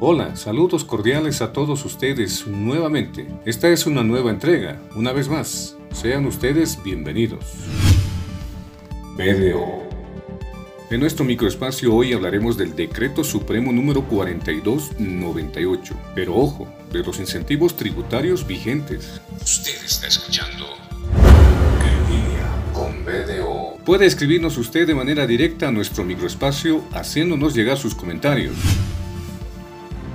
Hola, saludos cordiales a todos ustedes nuevamente. Esta es una nueva entrega, una vez más. Sean ustedes bienvenidos. BDO. En nuestro microespacio hoy hablaremos del Decreto Supremo número 4298. Pero ojo, de los incentivos tributarios vigentes. Usted está escuchando con BDO. Puede escribirnos usted de manera directa a nuestro microespacio haciéndonos llegar sus comentarios.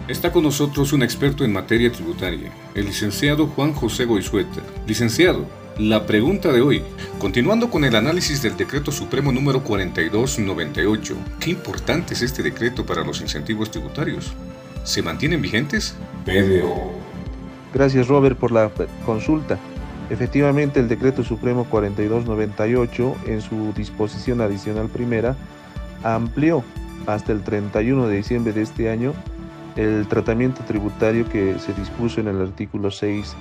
Está con nosotros un experto en materia tributaria, el licenciado Juan José Goizueta. Licenciado, la pregunta de hoy, continuando con el análisis del decreto supremo número 4298, ¿qué importante es este decreto para los incentivos tributarios? ¿Se mantienen vigentes? BDO. Gracias Robert por la consulta. Efectivamente, el decreto supremo 4298 en su disposición adicional primera amplió hasta el 31 de diciembre de este año el tratamiento tributario que se dispuso en el artículo 6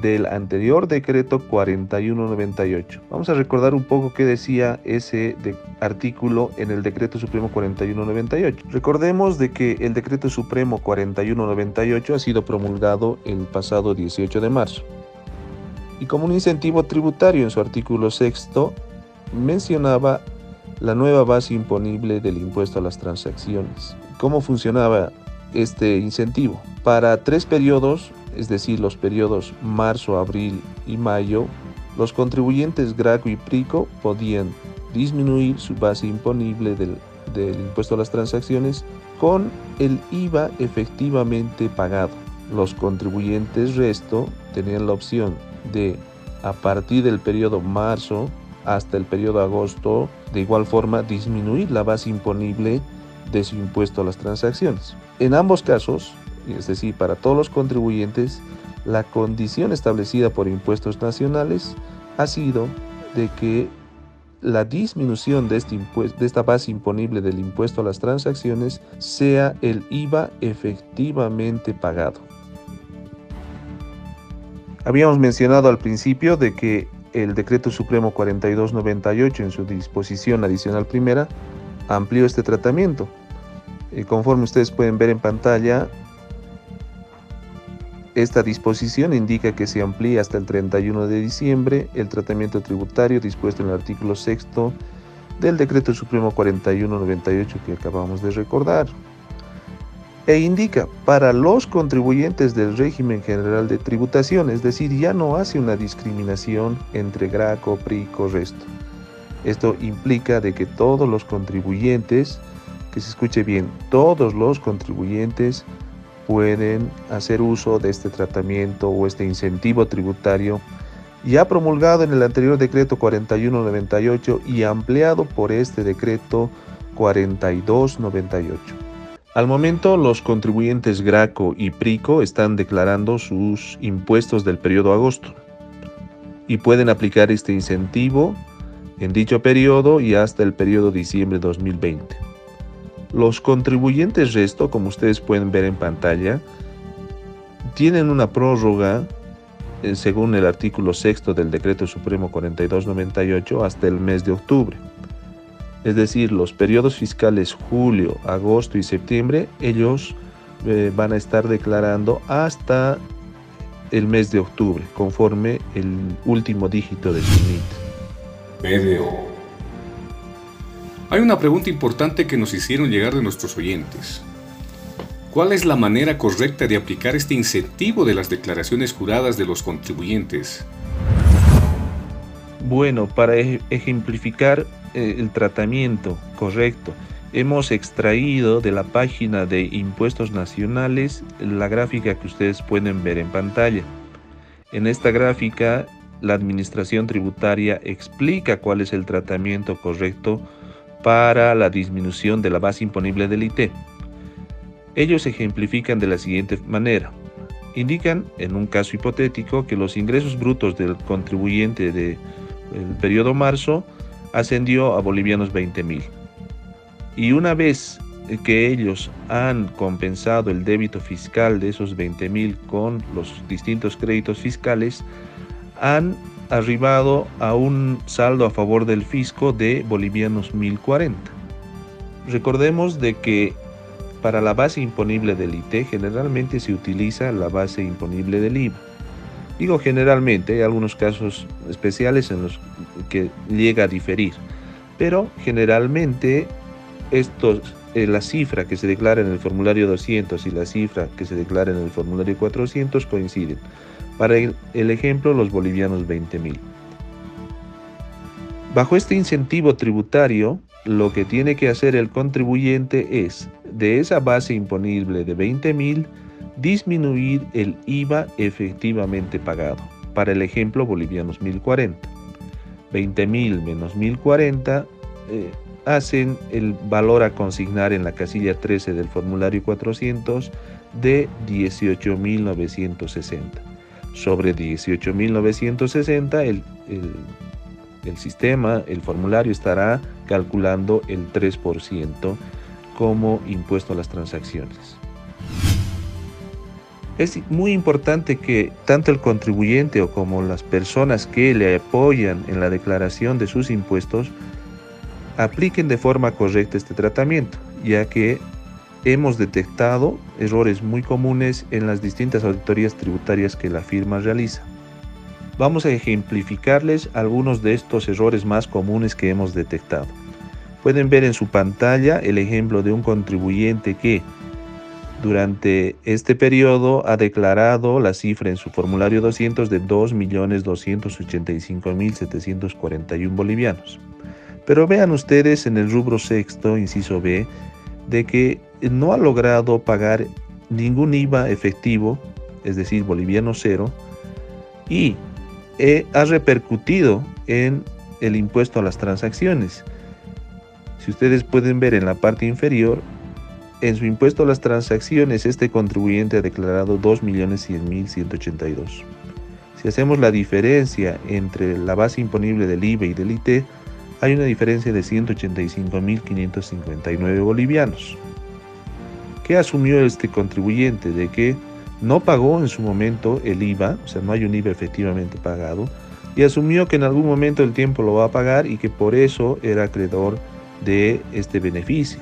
del anterior decreto 4198. Vamos a recordar un poco qué decía ese artículo en el decreto supremo 4198. Recordemos de que el decreto supremo 4198 ha sido promulgado el pasado 18 de marzo. Y como un incentivo tributario en su artículo 6 mencionaba la nueva base imponible del impuesto a las transacciones. ¿Cómo funcionaba este incentivo? Para tres periodos es decir, los periodos marzo, abril y mayo, los contribuyentes Graco y Prico podían disminuir su base imponible del, impuesto a las transacciones con el IVA efectivamente pagado. Los contribuyentes resto tenían la opción de, a partir del periodo marzo hasta el periodo agosto, de igual forma disminuir la base imponible de su impuesto a las transacciones. En ambos casos, es decir, para todos los contribuyentes, la condición establecida por impuestos nacionales ha sido de que la disminución de, este de esta base imponible del impuesto a las transacciones sea el IVA efectivamente pagado. Habíamos mencionado al principio de que el Decreto Supremo 4298 en su disposición adicional primera amplió este tratamiento. Y eh, conforme ustedes pueden ver en pantalla, esta disposición indica que se amplía hasta el 31 de diciembre el tratamiento tributario dispuesto en el artículo 6 del Decreto Supremo 4198 que acabamos de recordar. E indica para los contribuyentes del régimen general de tributación, es decir, ya no hace una discriminación entre GRACO, PRICO, resto. Esto implica de que todos los contribuyentes, que se escuche bien, todos los contribuyentes pueden hacer uso de este tratamiento o este incentivo tributario ya promulgado en el anterior decreto 4198 y ampliado por este decreto 4298. Al momento, los contribuyentes Graco y Prico están declarando sus impuestos del periodo agosto y pueden aplicar este incentivo en dicho periodo y hasta el periodo diciembre 2020. Los contribuyentes resto, como ustedes pueden ver en pantalla, tienen una prórroga eh, según el artículo sexto del Decreto Supremo 4298 hasta el mes de octubre. Es decir, los periodos fiscales julio, agosto y septiembre, ellos eh, van a estar declarando hasta el mes de octubre, conforme el último dígito de su NIT. Hay una pregunta importante que nos hicieron llegar de nuestros oyentes. ¿Cuál es la manera correcta de aplicar este incentivo de las declaraciones juradas de los contribuyentes? Bueno, para ejemplificar eh, el tratamiento correcto, hemos extraído de la página de Impuestos Nacionales la gráfica que ustedes pueden ver en pantalla. En esta gráfica, la Administración Tributaria explica cuál es el tratamiento correcto para la disminución de la base imponible del IT. Ellos ejemplifican de la siguiente manera. Indican, en un caso hipotético, que los ingresos brutos del contribuyente del periodo marzo ascendió a bolivianos 20 mil. Y una vez que ellos han compensado el débito fiscal de esos 20 mil con los distintos créditos fiscales, han arribado a un saldo a favor del fisco de bolivianos 1040. Recordemos de que para la base imponible del IT generalmente se utiliza la base imponible del IVA. Digo generalmente, hay algunos casos especiales en los que llega a diferir, pero generalmente estos, eh, la cifra que se declara en el formulario 200 y la cifra que se declara en el formulario 400 coinciden. Para el, ejemplo, los bolivianos 20.000. Bajo este incentivo tributario, lo que tiene que hacer el contribuyente es, de esa base imponible de 20.000, disminuir el IVA efectivamente pagado. Para el ejemplo, bolivianos 1040. 20.000 menos 1040 eh, hacen el valor a consignar en la casilla 13 del formulario 400 de 18.960. Sobre 18.960 el, el el sistema, el formulario estará calculando el 3% como impuesto a las transacciones. Es muy importante que tanto el contribuyente o como las personas que le apoyan en la declaración de sus impuestos apliquen de forma correcta este tratamiento, ya que hemos detectado errores muy comunes en las distintas auditorías tributarias que la firma realiza. Vamos a ejemplificarles algunos de estos errores más comunes que hemos detectado. Pueden ver en su pantalla el ejemplo de un contribuyente que durante este periodo ha declarado la cifra en su formulario 200 de 2.285.741 bolivianos. Pero vean ustedes en el rubro sexto, inciso B, de que no ha logrado pagar ningún IVA efectivo, es decir, boliviano cero, y eh, ha repercutido en el impuesto a las transacciones. Si ustedes pueden ver en la parte inferior, en su impuesto a las transacciones este contribuyente ha declarado 2.100.182. Si hacemos la diferencia entre la base imponible del IVA y del IT, hay una diferencia de 185.559 bolivianos. ¿Qué asumió este contribuyente? De que no pagó en su momento el IVA, o sea, no hay un IVA efectivamente pagado, y asumió que en algún momento del tiempo lo va a pagar y que por eso era acreedor de este beneficio.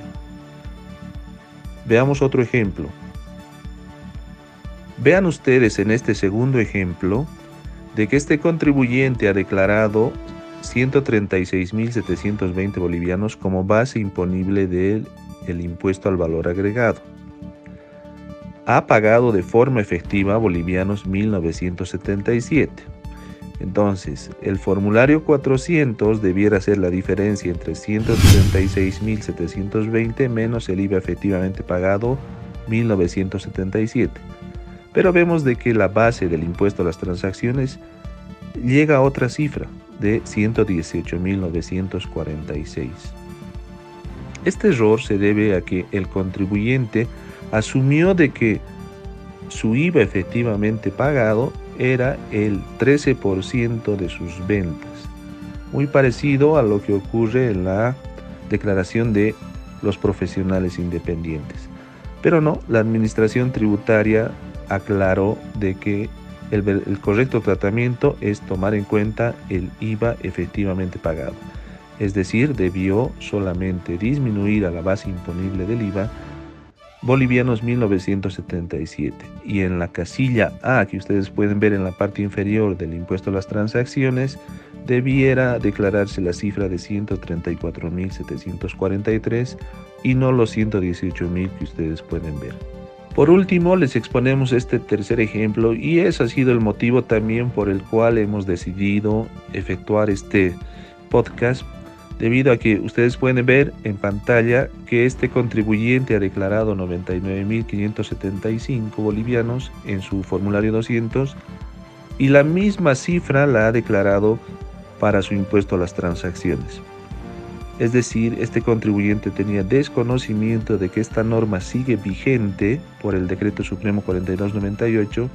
Veamos otro ejemplo. Vean ustedes en este segundo ejemplo de que este contribuyente ha declarado 136.720 bolivianos como base imponible del impuesto al valor agregado ha pagado de forma efectiva bolivianos 1977. Entonces, el formulario 400 debiera ser la diferencia entre 136.720 menos el IVA efectivamente pagado 1977. Pero vemos de que la base del impuesto a las transacciones llega a otra cifra de 118.946. Este error se debe a que el contribuyente asumió de que su IVA efectivamente pagado era el 13% de sus ventas, muy parecido a lo que ocurre en la declaración de los profesionales independientes. Pero no, la administración tributaria aclaró de que el, el, correcto tratamiento es tomar en cuenta el IVA efectivamente pagado. Es decir, debió solamente disminuir a la base imponible del IVA bolivianos 1977 y en la casilla A que ustedes pueden ver en la parte inferior del impuesto a las transacciones debiera declararse la cifra de 134.743 y no los 118.000 que ustedes pueden ver. Por último, les exponemos este tercer ejemplo y ese ha sido el motivo también por el cual hemos decidido efectuar este podcast debido a que ustedes pueden ver en pantalla que este contribuyente ha declarado 99.575 bolivianos en su formulario 200 y la misma cifra la ha declarado para su impuesto a las transacciones. Es decir, este contribuyente tenía desconocimiento de que esta norma sigue vigente por el Decreto Supremo 4298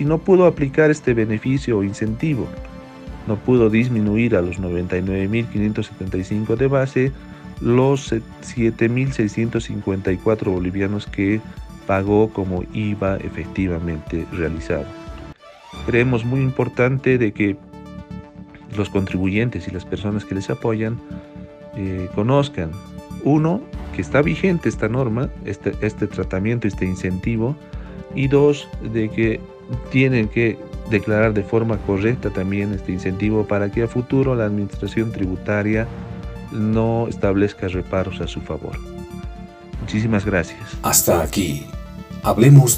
y no pudo aplicar este beneficio o incentivo no pudo disminuir a los 99.575 de base los 7.654 bolivianos que pagó como IVA efectivamente realizado. Creemos muy importante de que los contribuyentes y las personas que les apoyan eh, conozcan, uno, que está vigente esta norma, este, este tratamiento, este incentivo, y dos, de que tienen que declarar de forma correcta también este incentivo para que a futuro la administración tributaria no establezca reparos a su favor. Muchísimas gracias. Hasta aquí. Hablemos de